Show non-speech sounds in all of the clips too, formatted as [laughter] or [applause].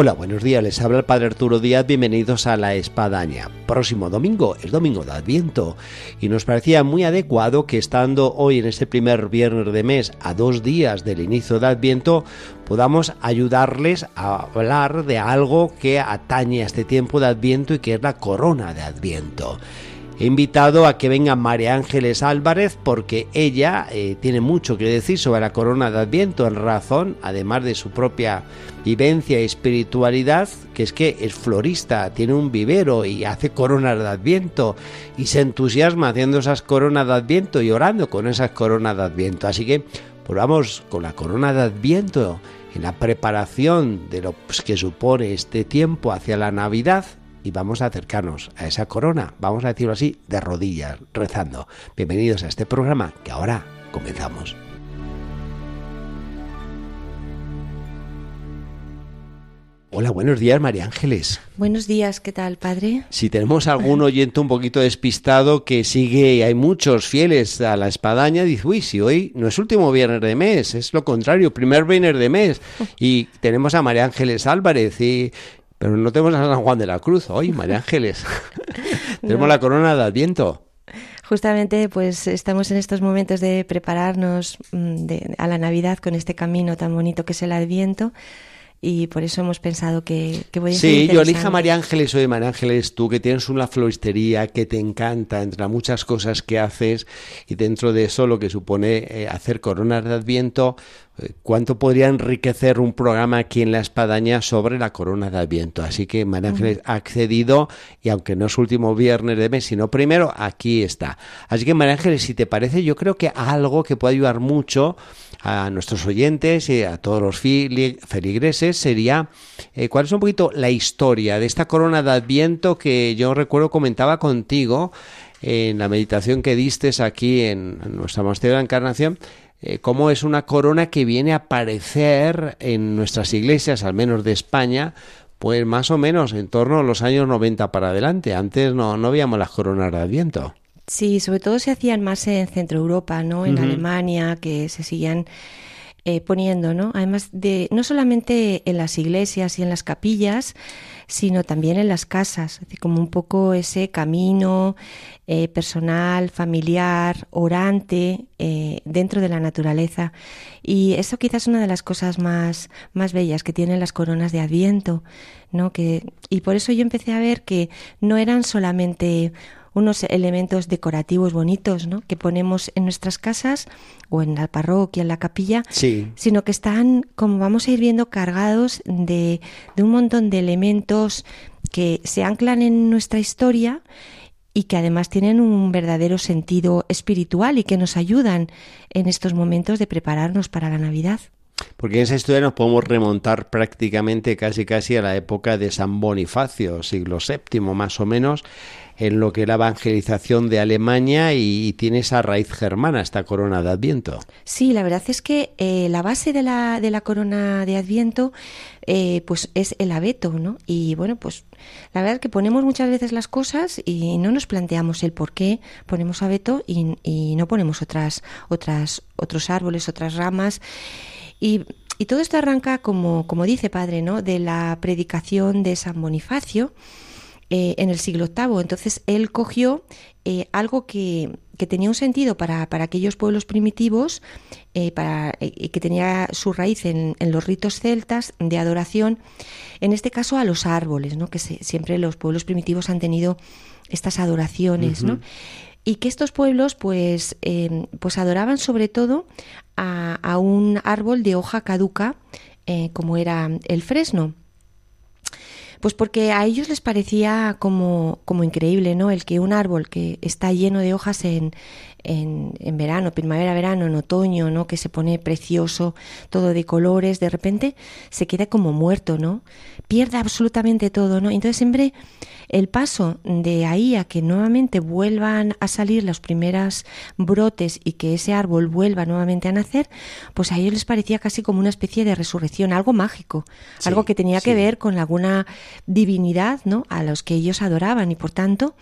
Hola, buenos días, les habla el Padre Arturo Díaz, bienvenidos a La Espadaña. Próximo domingo, el domingo de Adviento, y nos parecía muy adecuado que estando hoy en este primer viernes de mes, a dos días del inicio de Adviento, podamos ayudarles a hablar de algo que atañe a este tiempo de Adviento y que es la corona de Adviento. He invitado a que venga María Ángeles Álvarez porque ella eh, tiene mucho que decir sobre la corona de Adviento en razón, además de su propia vivencia y espiritualidad, que es que es florista, tiene un vivero y hace coronas de Adviento y se entusiasma haciendo esas coronas de Adviento y orando con esas coronas de Adviento. Así que pues vamos con la corona de Adviento en la preparación de lo pues, que supone este tiempo hacia la Navidad y vamos a acercarnos a esa corona, vamos a decirlo así, de rodillas, rezando. Bienvenidos a este programa que ahora comenzamos. Hola, buenos días, María Ángeles. Buenos días, ¿qué tal, padre? Si tenemos algún oyente un poquito despistado que sigue, hay muchos fieles a la espadaña, dice, uy, si hoy no es último viernes de mes, es lo contrario, primer viernes de mes. [laughs] Y tenemos a María Ángeles Álvarez y pero no tenemos a San Juan de la Cruz hoy, María Ángeles. [laughs] tenemos la corona de Adviento. Justamente, pues estamos en estos momentos de prepararnos mm, a la Navidad con este camino tan bonito que es el Adviento y por eso hemos pensado que, que voy a Sí, yo elija María Ángeles, oye María Ángeles, tú que tienes una floristería que te encanta, entre muchas cosas que haces y dentro de eso lo que supone eh, hacer coronas de Adviento, ¿cuánto podría enriquecer un programa aquí en La Espadaña sobre la corona de Adviento? Así que María Ángeles ha accedido y aunque no es último viernes de mes, sino primero, aquí está. Así que María Ángeles, si te parece, yo creo que algo que puede ayudar mucho a nuestros oyentes y a todos los feligreses sería eh, cuál es un poquito la historia de esta corona de Adviento que yo recuerdo comentaba contigo en la meditación que diste aquí en, nuestra monasterio de la Encarnación, eh, cómo es una corona que viene a aparecer en nuestras iglesias, al menos de España, pues más o menos en torno a los años 90 para adelante. Antes no, no veíamos las coronas de Adviento. Sí, sobre todo se hacían más en Centro Europa, ¿no? En Alemania, que se siguen eh, poniendo, ¿no? Además de no solamente en las iglesias y en las capillas, sino también en las casas, como un poco ese camino eh, personal, familiar, orante eh, dentro de la naturaleza. Y eso quizás es una de las cosas más, más bellas que tienen las coronas de Adviento, ¿no? Que, y por eso yo empecé a ver que no eran solamente unos elementos decorativos bonitos ¿no? que ponemos en nuestras casas o en la parroquia, en la capilla, sino que están, como vamos a ir viendo, cargados de, de un montón de elementos que se anclan en nuestra historia y que además tienen un verdadero sentido espiritual y que nos ayudan en estos momentos de prepararnos para la Navidad. Porque en esa historia nos podemos remontar prácticamente casi casi a la época de San Bonifacio, siglo VII más o menos, en lo que la evangelización de Alemania y, tiene esa raíz germana, esta corona de Adviento. Sí, la verdad es que eh, la base de la, de la corona de Adviento eh, pues es el abeto, ¿no? Y bueno, pues la verdad es que ponemos muchas veces las cosas y no nos planteamos el por qué ponemos abeto y, y no ponemos otras, otras, otros árboles, otras ramas. Y, y todo esto arranca, como, como dice padre, ¿no? de la predicación de San Bonifacio, eh, en el siglo VIII. Entonces él cogió eh, algo que, que, tenía un sentido para, para aquellos pueblos primitivos, eh, para, que tenía su raíz en, en, los ritos celtas de adoración, en este caso a los árboles, ¿no? que siempre los pueblos primitivos han tenido estas adoraciones. ¿no? y que estos pueblos pues, pues adoraban sobre todo a, un árbol de hoja caduca como era el fresno. Pues porque a ellos les parecía como, como increíble, ¿no? El que un árbol que está lleno de hojas en, en, en, verano, primavera, verano, en otoño, ¿no? Que se pone precioso, todo de colores, de repente se queda como muerto, ¿no? Pierde absolutamente todo, ¿no? Entonces siempre el paso de ahí a que nuevamente vuelvan a salir los primeros brotes y que ese árbol vuelva nuevamente a nacer, pues a ellos les parecía casi como una especie de resurrección, algo mágico, algo que tenía que ver con alguna divinidad, ¿no? A los que ellos adoraban y por tanto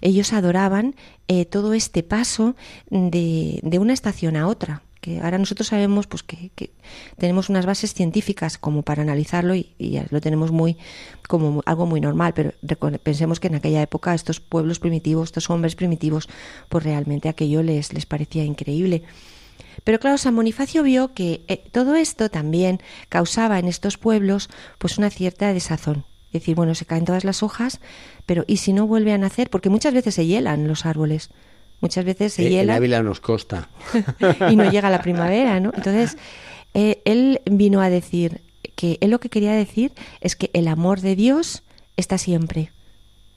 ellos adoraban eh, todo este paso de, de, una estación a otra. Que ahora nosotros sabemos pues, que, tenemos unas bases científicas como para analizarlo y, y, lo tenemos muy como algo muy normal, pero pensemos que en aquella época estos pueblos primitivos, estos hombres primitivos, pues realmente aquello les, les parecía increíble. Pero claro, San Bonifacio vio que eh, todo esto también causaba en estos pueblos pues una cierta desazón. Es decir, bueno, se caen todas las hojas, pero ¿y si no vuelve a nacer? Porque muchas veces se hielan los árboles. Muchas veces se eh, hielan. En Ávila nos costa. [laughs] y no llega la primavera, ¿no? Entonces, eh, él vino a decir que él lo que quería decir es que el amor de Dios está siempre.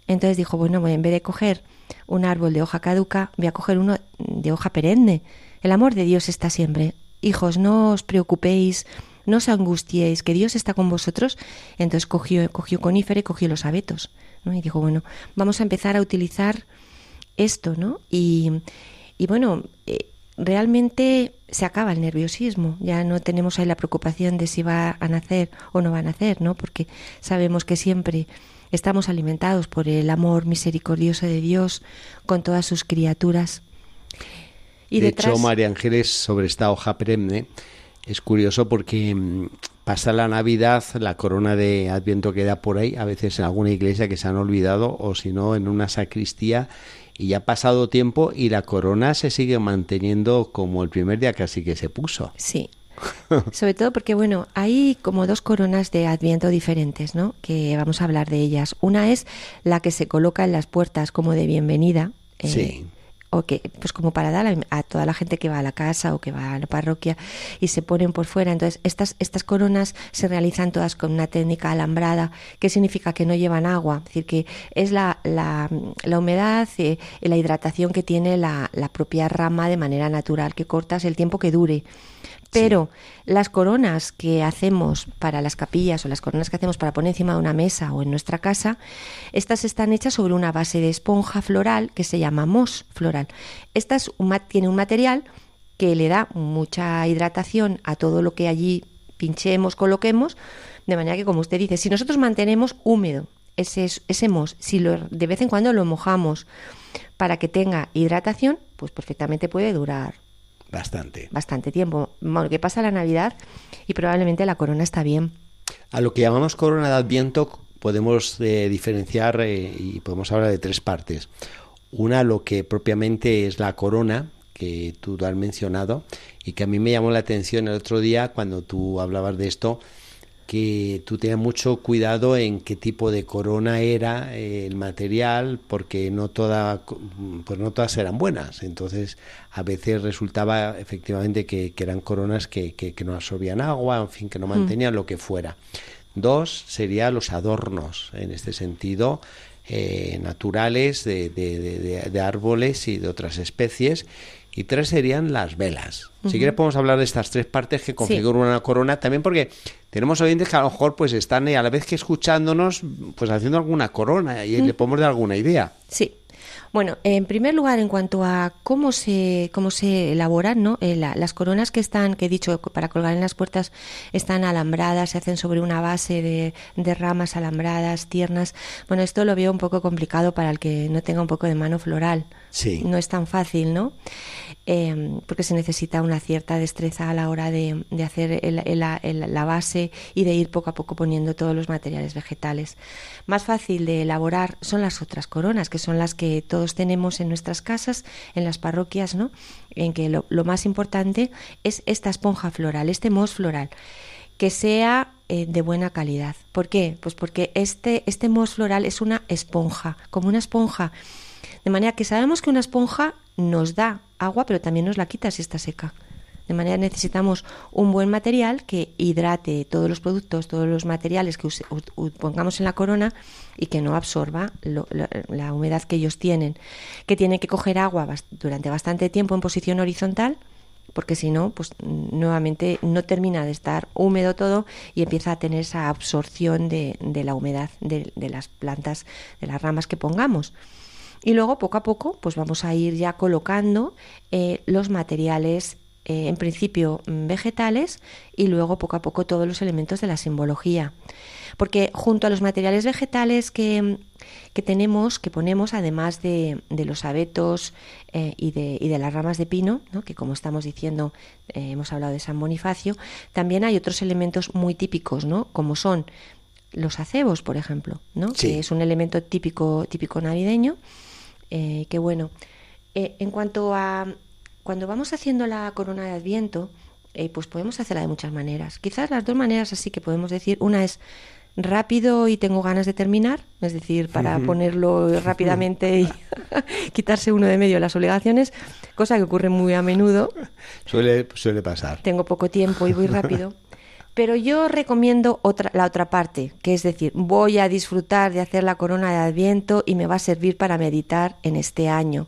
Entonces dijo, bueno, en vez de coger un árbol de hoja caduca, voy a coger uno de hoja perenne. El amor de Dios está siempre. Hijos, no os preocupéis no os angustiéis, que Dios está con vosotros. Entonces cogió, cogió conífera y cogió los abetos. ¿no? Y dijo, bueno, vamos a empezar a utilizar esto, ¿no? Y, y bueno, eh, realmente se acaba el nerviosismo, ya no tenemos ahí la preocupación de si va a nacer o no va a nacer, ¿no? Porque sabemos que siempre estamos alimentados por el amor misericordioso de Dios con todas sus criaturas. Y de detrás... hecho, María Ángeles, sobre esta hoja perenne, es curioso porque mm, pasa la Navidad, la corona de Adviento queda por ahí, a veces en alguna iglesia que se han olvidado o si no en una sacristía y ya ha pasado tiempo y la corona se sigue manteniendo como el primer día casi que se puso. Sí. [laughs] Sobre todo porque, bueno, hay como dos coronas de Adviento diferentes, ¿no? Que vamos a hablar de ellas. Una es la que se coloca en las puertas como de bienvenida. Eh, sí o que pues como para dar a, toda la gente que va a la casa o que va a la parroquia y se ponen por fuera. Entonces estas estas coronas se realizan todas con una técnica alambrada que significa que no llevan agua. Es decir que es la, la, la humedad y la hidratación que tiene la, la propia rama de manera natural que cortas el tiempo que dure pero sí. las coronas que hacemos para las capillas o las coronas que hacemos para poner encima de una mesa o en nuestra casa, estas están hechas sobre una base de esponja floral que se llama mos floral. Esta es un, tiene un material que le da mucha hidratación a todo lo que allí pinchemos, coloquemos, de manera que, como usted dice, si nosotros mantenemos húmedo ese, ese mos, si lo, de vez en cuando lo mojamos para que tenga hidratación, pues perfectamente puede durar Bastante. Bastante tiempo. Bueno, que pasa la Navidad y probablemente la corona está bien. A lo que llamamos corona de Adviento podemos eh, diferenciar eh, y podemos hablar de tres partes. Una, lo que propiamente es la corona, que tú has mencionado, y que a mí me llamó la atención el otro día cuando tú hablabas de esto, que tú tenías mucho cuidado en qué tipo de corona era eh, el material porque no toda pues no todas eran buenas entonces a veces resultaba efectivamente que, que eran coronas que, que, que, no absorbían agua en fin que no mantenían mm. lo que fuera dos sería los adornos en este sentido eh, naturales de, de, de, de árboles y de otras especies y tres serían las velas. Uh -huh. Si quieres podemos hablar de estas tres partes que configuran sí. una corona, también porque tenemos oyentes que a lo mejor pues están a la vez que escuchándonos, pues haciendo alguna corona y uh -huh. le podemos dar alguna idea. Sí. Bueno, en primer lugar, en cuanto a cómo se cómo se elaboran, ¿no? Eh, la, las coronas que están, que he dicho, para colgar en las puertas, están alambradas, se hacen sobre una base de, de ramas alambradas, tiernas. Bueno, esto lo veo un poco complicado para el que no tenga un poco de mano floral. Sí. No es tan fácil, ¿no? Eh, porque se necesita una cierta destreza a la hora de, de hacer el, el, el, la base y de ir poco a poco poniendo todos los materiales vegetales. Más fácil de elaborar son las otras coronas, que son las que todos tenemos en nuestras casas, en las parroquias, ¿no? En que lo, lo más importante es esta esponja floral, este mos floral, que sea eh, de buena calidad. ¿Por qué? Pues porque este, este mos floral es una esponja, como una esponja. De manera que sabemos que una esponja nos da agua, pero también nos la quita si está seca. De manera necesitamos un buen material que hidrate todos los productos, todos los materiales que pongamos en la corona y que no absorba la humedad que ellos tienen. Que tiene que coger agua durante bastante tiempo en posición horizontal porque si no, pues nuevamente no termina de estar húmedo todo y empieza a tener esa absorción de, la humedad de, las plantas, de las ramas que pongamos. Y luego, poco a poco, pues vamos a ir ya colocando eh, los materiales, eh, en principio vegetales, y luego poco a poco todos los elementos de la simbología. Porque junto a los materiales vegetales que, que tenemos, que ponemos, además de, de los abetos eh, y, de, y, de, las ramas de pino, que como estamos diciendo, eh, hemos hablado de San Bonifacio, también hay otros elementos muy típicos, ¿no? como son los acebos, por ejemplo, ¿no? que es un elemento típico, típico navideño, eh, que bueno, en cuanto a cuando vamos haciendo la corona de Adviento, pues podemos hacerla de muchas maneras. Quizás las dos maneras así que podemos decir, una es rápido y tengo ganas de terminar, es decir, para ponerlo rápidamente y [laughs] quitarse uno de medio las obligaciones, cosa que ocurre muy a menudo. Suele, suele pasar. Tengo poco tiempo y voy rápido. [laughs] Pero yo recomiendo otra, la otra parte, que es decir, voy a disfrutar de hacer la corona de Adviento y me va a servir para meditar en este año.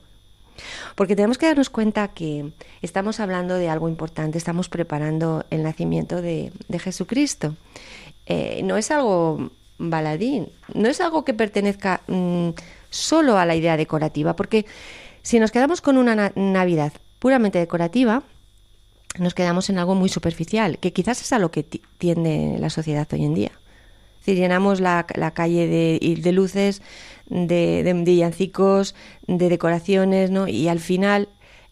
Porque tenemos que darnos cuenta que estamos hablando de algo importante, estamos preparando el nacimiento de, Jesucristo. Eh, no es algo baladín, no es algo que pertenezca mm, solo a la idea decorativa, porque si nos quedamos con una Navidad puramente decorativa, nos quedamos en algo muy superficial, que quizás es a lo que tiende la sociedad hoy en día. Si llenamos la, calle de, luces, de, de, villancicos, de decoraciones, ¿no? Y al final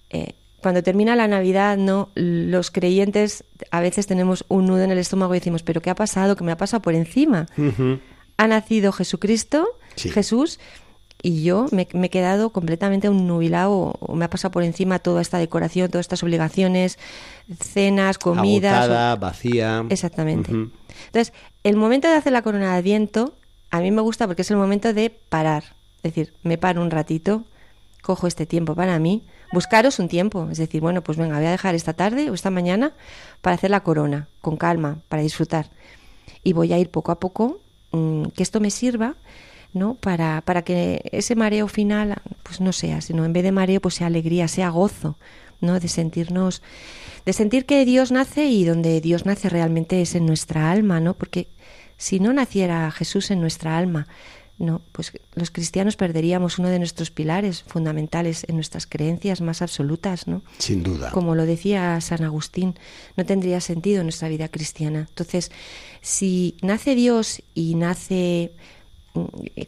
eh, cuando termina la Navidad, ¿no? Los creyentes a veces tenemos un nudo en el estómago y decimos, ¿pero qué ha pasado? ¿Qué me ha pasado por encima? Ha nacido Jesucristo, Jesús, y yo me, he quedado completamente un nubilado, o me ha pasado por encima toda esta decoración, todas estas obligaciones, cenas, comidas. Agotada, vacía. Exactamente. Entonces, el momento de hacer la corona de Adviento, a mí me gusta porque es el momento de parar. Es decir, me paro un ratito, cojo este tiempo para mí, buscaros un tiempo, es decir, bueno, pues venga, voy a dejar esta tarde o esta mañana para hacer la corona, con calma, para disfrutar. Y voy a ir poco a poco, mm, que esto me sirva, ¿no? Para, para que ese mareo final, pues no sea, sino en vez de mareo, pues sea alegría, sea gozo, ¿no? De sentirnos, de sentir que Dios nace y donde Dios nace realmente es en nuestra alma, ¿no? Porque si no naciera Jesús en nuestra alma, no, pues los cristianos perderíamos uno de nuestros pilares fundamentales en nuestras creencias más absolutas, ¿no? Sin duda. Como lo decía San Agustín, no tendría sentido nuestra vida cristiana. Entonces, si nace Dios y nace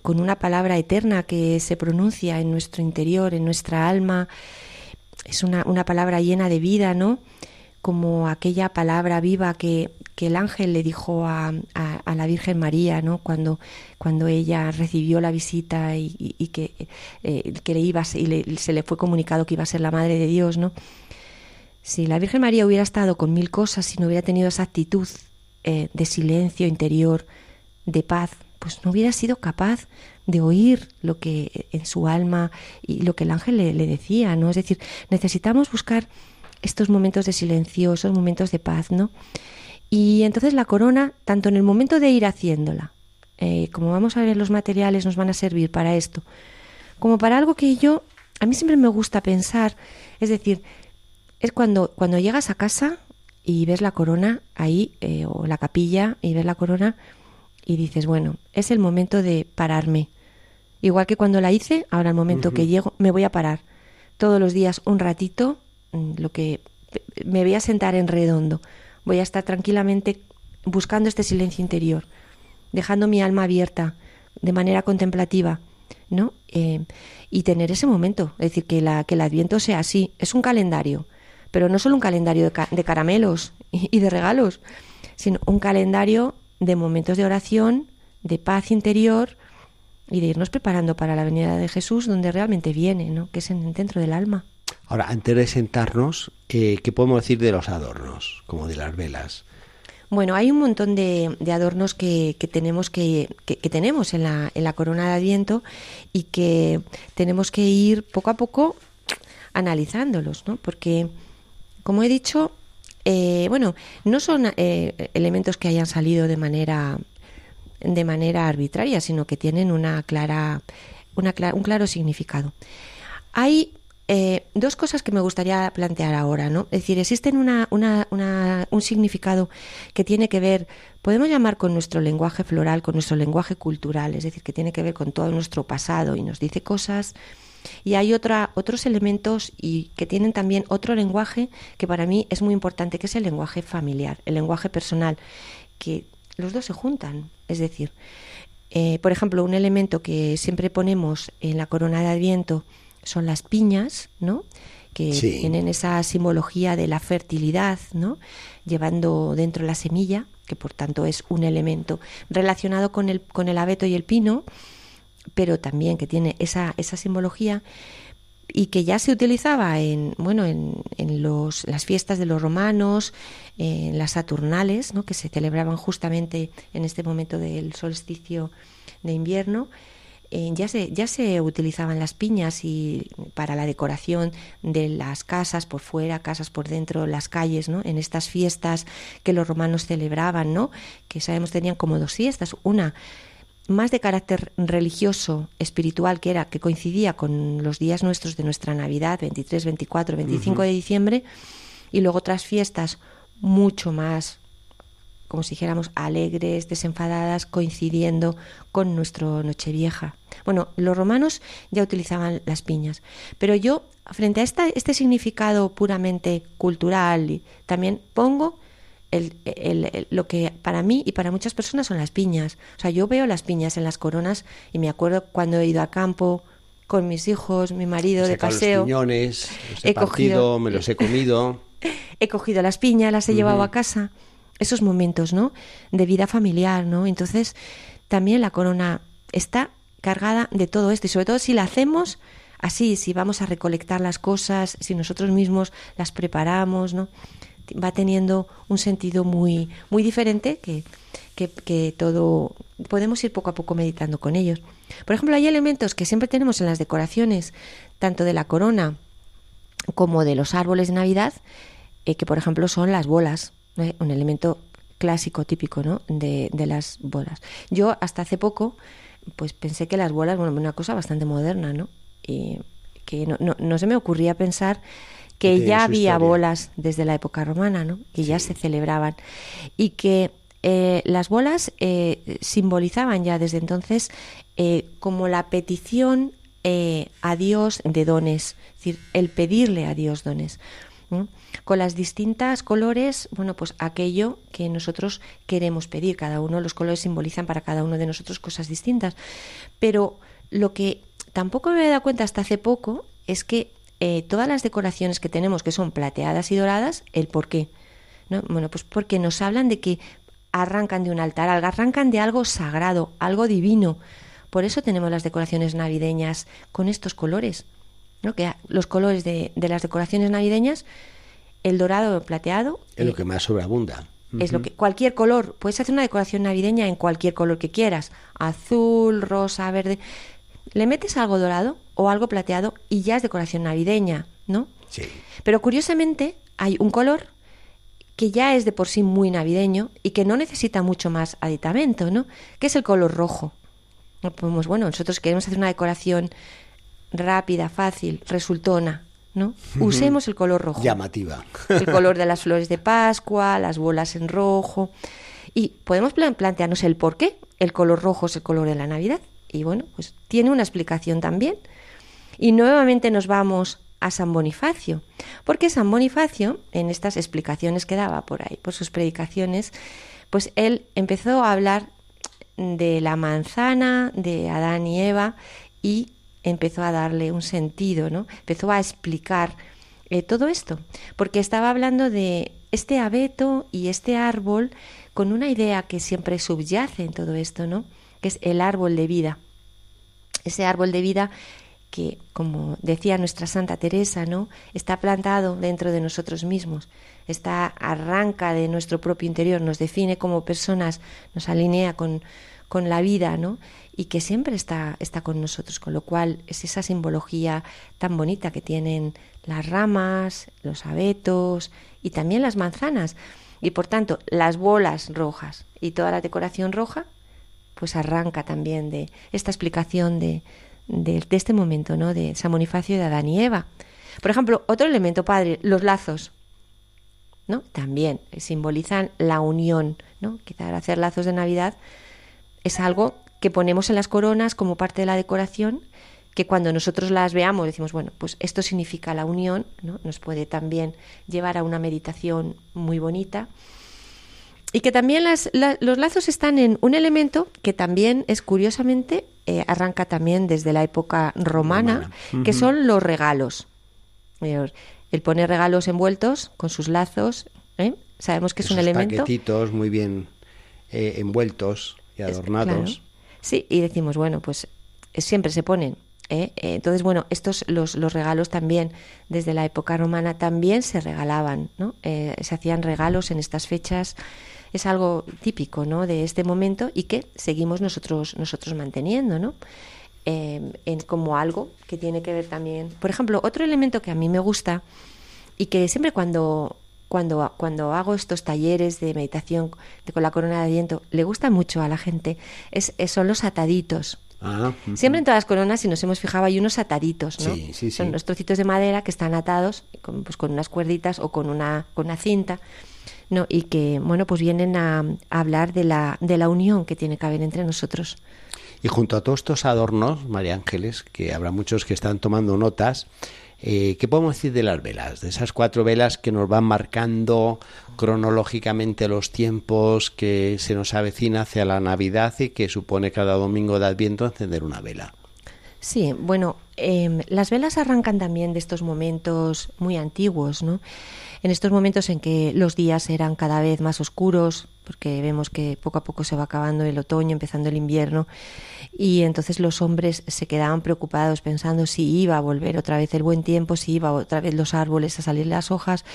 con una palabra eterna que se pronuncia en nuestro interior, en nuestra alma, es una, una palabra llena de vida, ¿no? Como aquella palabra viva que el ángel le dijo a, a, la Virgen María, ¿no? Cuando, cuando ella recibió la visita y, que, eh, que, le iba y se le fue comunicado que iba a ser la madre de Dios, ¿no? Si la Virgen María hubiera estado con mil cosas y no hubiera tenido esa actitud eh, de silencio interior, de paz, pues no hubiera sido capaz de oír lo que en su alma y lo que el ángel le, decía, ¿no? Es decir, necesitamos buscar estos momentos de silencio, esos momentos de paz, ¿no? Y entonces la corona, tanto en el momento de ir haciéndola, eh, como vamos a ver los materiales nos van a servir para esto, como para algo que yo, a mí siempre me gusta pensar, es decir, es cuando, cuando llegas a casa y ves la corona ahí, eh, o la capilla, y ves la corona y dices, bueno, es el momento de pararme. Igual que cuando la hice, ahora el momento que llego, me voy a parar. Todos los días un ratito, mm, lo que me voy a sentar en redondo voy a estar tranquilamente buscando este silencio interior, dejando mi alma abierta de manera contemplativa, ¿no? Eh, y tener ese momento, es decir, que, la, que el adviento sea así, es un calendario, pero no solo un calendario de, caramelos y, de regalos, sino un calendario de momentos de oración, de paz interior y de irnos preparando para la venida de Jesús donde realmente viene, ¿no? que es en, dentro del alma. Ahora, antes de sentarnos, eh, ¿qué podemos decir de los adornos, como de las velas? Bueno, hay un montón de, adornos que, tenemos que, tenemos en la, en la corona de Adviento y que tenemos que ir poco a poco analizándolos, ¿no? Porque, como he dicho, eh, bueno, no son eh, elementos que hayan salido de manera de manera arbitraria, sino que tienen una clara, una un claro significado. Hay eh, dos cosas que me gustaría plantear ahora, ¿no? Es decir, existen una, una, un significado que tiene que ver, podemos llamar con nuestro lenguaje floral, con nuestro lenguaje cultural, es decir, que tiene que ver con todo nuestro pasado y nos dice cosas. Y hay otra, otros elementos y que tienen también otro lenguaje que para mí es muy importante, que es el lenguaje familiar, el lenguaje personal, que los dos se juntan. Es decir, eh, por ejemplo, un elemento que siempre ponemos en la corona de Adviento, son las piñas, ¿no? que tienen esa simbología de la fertilidad, ¿no? llevando dentro la semilla, que por tanto es un elemento relacionado con el, con el abeto y el pino, pero también que tiene esa, esa simbología y que ya se utilizaba en bueno en, en los, las fiestas de los romanos en las saturnales ¿no? que se celebraban justamente en este momento del solsticio de invierno eh, ya, se, ya se utilizaban las piñas y para la decoración de las casas por fuera, casas por dentro, las calles, ¿no? En estas fiestas que los romanos celebraban, ¿no? Que sabemos tenían como dos fiestas, una más de carácter religioso, espiritual, que era que coincidía con los días nuestros de nuestra Navidad, 23, 24, 25 de diciembre, y luego otras fiestas mucho más como si dijéramos, alegres, desenfadadas, coincidiendo con nuestro Nochevieja. Bueno, los romanos ya utilizaban las piñas, pero yo, frente a esta, este significado puramente cultural, también pongo el, lo que para mí y para muchas personas son las piñas. O sea, yo veo las piñas en las coronas y me acuerdo cuando he ido a campo con mis hijos, mi marido de paseo. Los piñones, he, cogido, me los he comido. [laughs] he cogido las piñas, las he llevado a casa esos momentos, ¿no? De vida familiar, ¿no? Entonces, también la corona está cargada de todo esto y sobre todo si la hacemos así, si vamos a recolectar las cosas, si nosotros mismos las preparamos, ¿no? Va teniendo un sentido muy, muy diferente que, que, todo podemos ir poco a poco meditando con ellos. Por ejemplo, hay elementos que siempre tenemos en las decoraciones, tanto de la corona como de los árboles de Navidad, eh, que por ejemplo son las bolas un elemento clásico, típico, ¿no? De, de, las bolas. Yo hasta hace poco, pues pensé que las bolas, bueno, una cosa bastante moderna, ¿no? Y que no, no se me ocurría pensar que ya había bolas desde la época romana, ¿no? Que ya se celebraban y que eh, las bolas eh, simbolizaban ya desde entonces eh, como la petición a Dios de dones, es decir, el pedirle a Dios dones con las distintas colores, bueno, pues aquello que nosotros queremos pedir. Cada uno, los colores simbolizan para cada uno de nosotros cosas distintas. Pero lo que tampoco me había dado cuenta hasta hace poco es que eh, todas las decoraciones que tenemos, que son plateadas y doradas, el por qué. ¿no? Bueno, pues porque nos hablan de que arrancan de un altar, arrancan de algo sagrado, algo divino. Por eso tenemos las decoraciones navideñas con estos colores. ¿no? que los colores de, de, las decoraciones navideñas, el dorado o plateado. Es lo que más sobreabunda. Es lo que cualquier color, puedes hacer una decoración navideña en cualquier color que quieras, azul, rosa, verde. Le metes algo dorado o algo plateado y ya es decoración navideña, ¿no? Sí. Pero curiosamente hay un color que ya es de por sí muy navideño y que no necesita mucho más aditamento, ¿no? Que es el color rojo. Pues bueno, nosotros queremos hacer una decoración rápida, fácil, resultona, ¿no? Usemos el color rojo. Llamativa. El color de [laughs] las flores de Pascua, las bolas en rojo. Y podemos plantearnos el por qué el color rojo es el color de la Navidad. Y bueno, pues tiene una explicación también. Y nuevamente nos vamos a San Bonifacio, porque San Bonifacio, en estas explicaciones que daba por ahí, por sus predicaciones, pues él empezó a hablar de la manzana, de Adán y Eva, y empezó a darle un sentido, ¿no? Empezó a explicar eh, todo esto, porque estaba hablando de este abeto y este árbol con una idea que siempre subyace en todo esto, ¿no? Que es el árbol de vida. Ese árbol de vida que, como decía nuestra Santa Teresa, ¿no? Está plantado dentro de nosotros mismos, está arranca de nuestro propio interior, nos define como personas, nos alinea con, con la vida, ¿no? Y que siempre está, está con nosotros, con lo cual es esa simbología tan bonita que tienen las ramas, los abetos y también las manzanas. Y por tanto, las bolas rojas y toda la decoración roja, pues arranca también de esta explicación de, de, este momento, ¿no? De San Bonifacio de Adán y Eva. Por ejemplo, otro elemento, padre, los lazos. ¿no? También simbolizan la unión, ¿no? Quizá hacer lazos de Navidad es algo que ponemos en las coronas como parte de la decoración, que cuando nosotros las veamos decimos, bueno, pues esto significa la unión, ¿no? Nos puede también llevar a una meditación muy bonita. Y que también los lazos están en un elemento que también es curiosamente, eh, arranca también desde la época romana, que son los regalos. El poner regalos envueltos con sus lazos, ¿eh? sabemos que es un elemento. paquetitos muy bien eh, envueltos y adornados. Sí, y decimos, bueno, pues siempre se ponen. Entonces, bueno, estos los, los, regalos también desde la época romana también se regalaban, ¿no? se hacían regalos en estas fechas. Es algo típico, ¿no? De este momento y que seguimos nosotros nosotros manteniendo, ¿no? Em, en, como algo que tiene que ver también. Por ejemplo, otro elemento que a mí me gusta y que siempre cuando, cuando, cuando hago estos talleres de meditación con la corona de viento le gusta mucho a la gente, es, son los ataditos. Ah, siempre en todas las coronas, si nos hemos fijado, hay unos ataditos, ¿no? Son los trocitos de madera que están atados con, pues, con unas cuerditas o con una, con una cinta. ¿no? y que bueno pues vienen a, a, hablar de la, de la unión que tiene que haber entre nosotros. Y junto a todos estos adornos, María Ángeles, que habrá muchos que están tomando notas, eh, ¿qué podemos decir de las velas? De esas cuatro velas que nos van marcando cronológicamente los tiempos que se nos avecina hacia la Navidad y que supone cada domingo de Adviento encender una vela. Sí, bueno, em, las velas arrancan también de estos momentos muy antiguos, ¿no? En estos momentos en que los días eran cada vez más oscuros, porque vemos que poco a poco se va acabando el otoño, empezando el invierno, y entonces los hombres se quedaban preocupados pensando si iba a volver otra vez el buen tiempo, si iba otra vez los árboles a salir las hojas.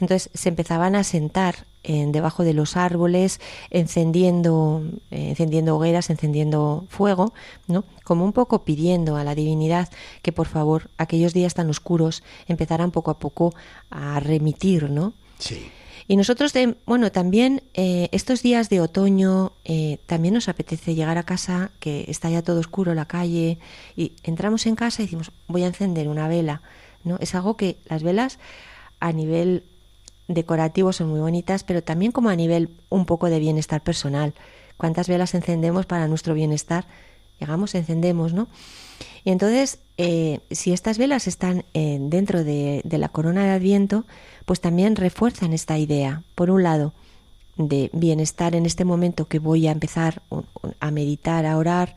Entonces se empezaban a sentar en, debajo de los árboles, encendiendo, eh, encendiendo hogueras, encendiendo fuego, ¿no? Como un poco pidiendo a la divinidad que por favor aquellos días tan oscuros empezaran poco a poco a remitir, ¿no? Sí. Y nosotros, bueno, también eh, estos días de otoño, eh, también nos apetece llegar a casa, que está ya todo oscuro la calle, y entramos en casa y decimos, voy a encender una vela. ¿no? Es algo que las velas a nivel decorativo son muy bonitas, pero también como a nivel un poco de bienestar personal. ¿Cuántas velas encendemos para nuestro bienestar? Llegamos, encendemos, ¿no? Y entonces, eh, si estas velas están dentro de, de la corona de Adviento, pues también refuerzan esta idea, por un lado, de bienestar en este momento que voy a empezar a meditar, a orar.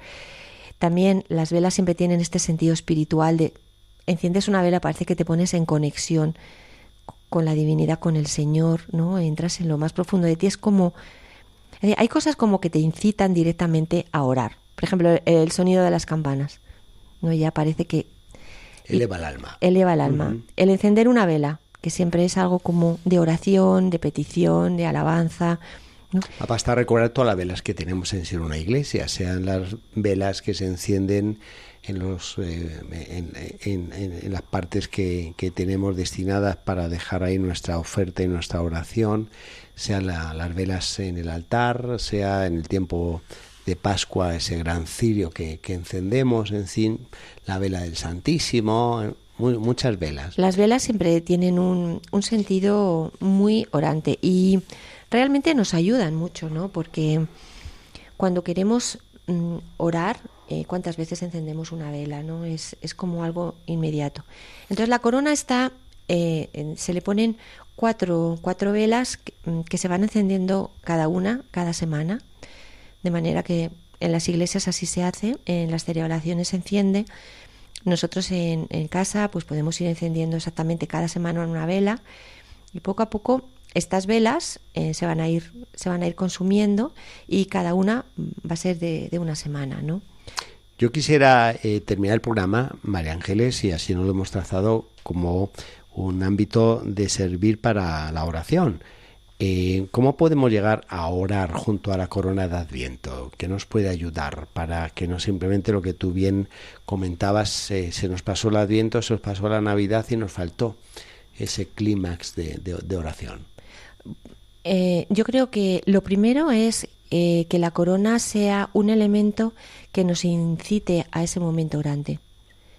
También las velas siempre tienen este sentido espiritual de enciendes una vela, parece que te pones en conexión con la divinidad, con el Señor, ¿no? Entras en lo más profundo de ti, es como hay cosas como que te incitan directamente a orar. Por ejemplo, el sonido de las campanas. ¿No? Ya parece que eleva el alma. Eleva el alma. El encender una vela, que siempre es algo como de oración, de petición, de alabanza. ¿no? Basta recordar todas las velas que tenemos en ser una iglesia, sean las velas que se encienden en, los, eh, en, las partes que, que, tenemos destinadas para dejar ahí nuestra oferta y nuestra oración, sean las velas en el altar, sea en el tiempo de Pascua ese gran cirio que, que encendemos, en fin, la vela del Santísimo, muchas velas. Las velas siempre tienen un, un, sentido muy orante y realmente nos ayudan mucho, ¿no? Porque cuando queremos mm, orar, eh, ¿cuántas veces encendemos una vela? ¿no? Es, es como algo inmediato. Entonces la corona está, eh, se le ponen cuatro, cuatro velas que, mm, que se van encendiendo cada una, cada semana, de manera que en las iglesias así se hace, en las celebraciones se enciende nosotros en, casa pues podemos ir encendiendo exactamente cada semana una vela y poco a poco estas velas eh, se van a ir se van a ir consumiendo y cada una va a ser de, una semana, ¿no? Yo quisiera eh, terminar el programa, María Ángeles, y así nos lo hemos trazado como un ámbito de servir para la oración. Eh, ¿Cómo podemos llegar a orar junto a la corona de Adviento? ¿Qué nos puede ayudar para que no simplemente lo que tú bien comentabas, eh, se nos pasó el Adviento, se nos pasó la Navidad y nos faltó ese clímax de, oración? Eh, yo creo que lo primero es que la corona sea un elemento que nos incite a ese momento orante.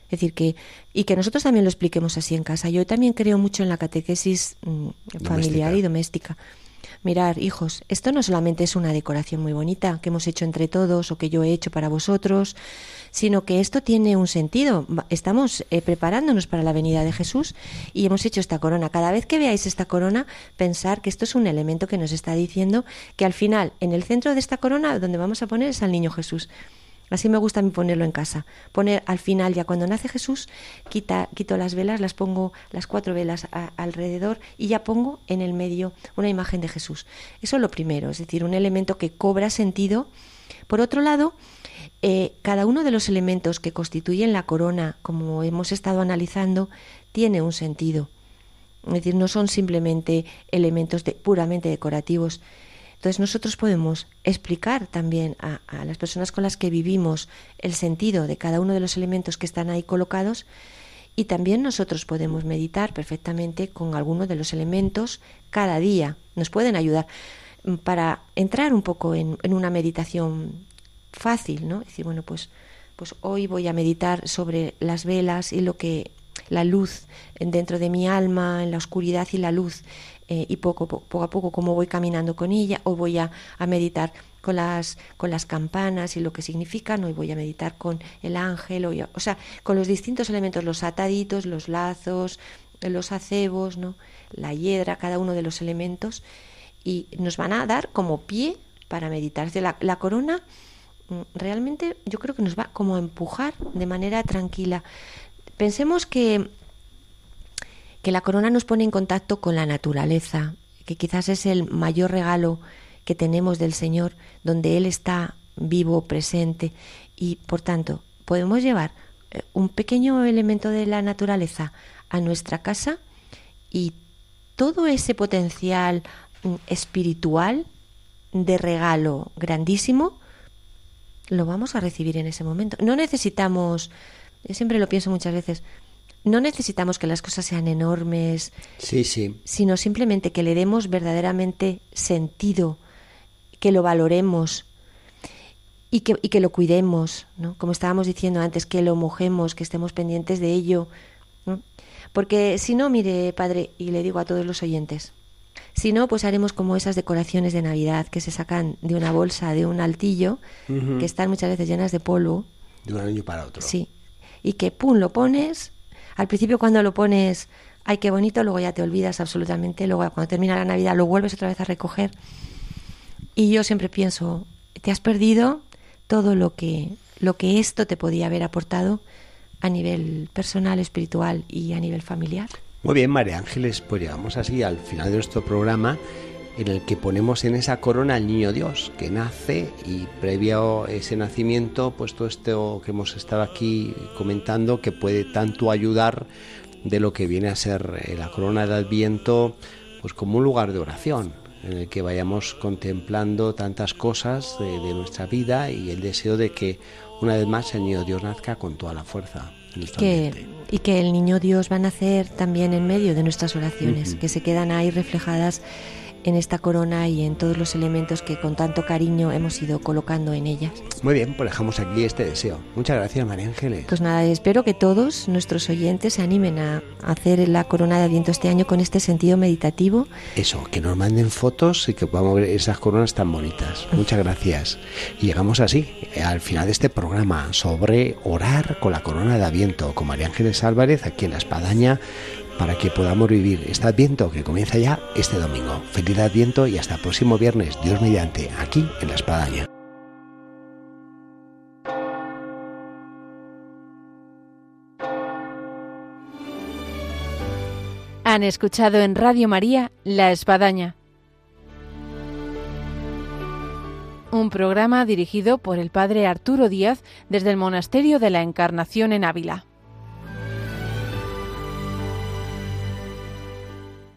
Es decir, que, y que nosotros también lo expliquemos así en casa. Yo también creo mucho en la catequesis mm, familiar y doméstica. Mirar, hijos, esto no solamente es una decoración muy bonita que hemos hecho entre todos o que yo he hecho para vosotros, sino que esto tiene un sentido. Estamos eh, preparándonos para la venida de Jesús y hemos hecho esta corona. Cada vez que veáis esta corona, pensar que esto es un elemento que nos está diciendo que al final, en el centro de esta corona, donde vamos a poner es al niño Jesús. Así me gusta ponerlo en casa. Poner al final, ya cuando nace Jesús, quita, quito las velas, las pongo las cuatro velas alrededor y ya pongo en el medio una imagen de Jesús. Eso es lo primero, es decir, un elemento que cobra sentido. Por otro lado, eh, cada uno de los elementos que constituyen la corona, como hemos estado analizando, tiene un sentido. Es decir, no son simplemente elementos puramente decorativos, entonces nosotros podemos explicar también a, las personas con las que vivimos el sentido de cada uno de los elementos que están ahí colocados y también nosotros podemos meditar perfectamente con alguno de los elementos cada día. Nos pueden ayudar para entrar un poco en, en una meditación fácil, ¿no? Es decir, bueno, pues, pues hoy voy a meditar sobre las velas y lo que la luz dentro de mi alma, en la oscuridad y la luz, eh, y poco, poco a poco cómo voy caminando con ella, o voy a, meditar con las, con las campanas y lo que significan, o voy a meditar con el ángel, o, o sea, con los distintos elementos, los ataditos, los lazos, los acebos, ¿no? la hiedra, cada uno de los elementos, y nos van a dar como pie para meditar. La, la corona mm, realmente yo creo que nos va como a empujar de manera tranquila. Pensemos que que la corona nos pone en contacto con la naturaleza, que quizás es el mayor regalo que tenemos del Señor, donde Él está vivo, presente, y por tanto podemos llevar eh, un pequeño elemento de la naturaleza a nuestra casa y todo ese potencial mm, espiritual de regalo grandísimo lo vamos a recibir en ese momento. No necesitamos, yo siempre lo pienso muchas veces, no necesitamos que las cosas sean enormes, sí, sí. sino simplemente que le demos verdaderamente sentido, que lo valoremos y que, y que lo cuidemos, ¿no? Como estábamos diciendo antes, que lo mojemos, que estemos pendientes de ello. Porque si no, mire, padre, y le digo a todos los oyentes, si no, pues haremos como esas decoraciones de Navidad que se sacan de una bolsa, de un altillo, que están muchas veces llenas de polvo. De un año para otro. Sí. Y que, pum, lo pones, al principio cuando lo pones, ay, qué bonito, luego ya te olvidas absolutamente, luego cuando termina la Navidad lo vuelves otra vez a recoger. Y yo siempre pienso, te has perdido todo lo que, lo que esto te podía haber aportado a nivel personal, espiritual y a nivel familiar. Muy bien, María Ángeles, pues llegamos así al final de nuestro programa en el que ponemos en esa corona al niño Dios que nace y previo a ese nacimiento, pues todo esto que hemos estado aquí comentando que puede tanto ayudar de lo que viene a ser eh, la corona de Adviento, pues como un lugar de oración en el que vayamos contemplando tantas cosas de, nuestra vida y el deseo de que una vez más el niño Dios nazca con toda la fuerza. que, y que el niño Dios va a nacer también en medio de nuestras oraciones, que se quedan ahí reflejadas en esta corona y en todos los elementos que con tanto cariño hemos ido colocando en ellas. Muy bien, pues dejamos aquí este deseo. Muchas gracias, María Ángeles. Pues nada, espero que todos nuestros oyentes se animen a hacer la corona de Adviento este año con este sentido meditativo. Eso, que nos manden fotos y que podamos ver esas coronas tan bonitas. Muchas gracias. Y llegamos así al final de este programa sobre orar con la corona de Adviento con María Ángeles Álvarez aquí en La Espadaña para que podamos vivir este Adviento que comienza ya este domingo. Feliz Adviento y hasta el próximo viernes, Dios mediante, aquí en La Espadaña. Han escuchado en Radio María La Espadaña, un programa dirigido por el Padre Arturo Díaz desde el Monasterio de la Encarnación en Ávila.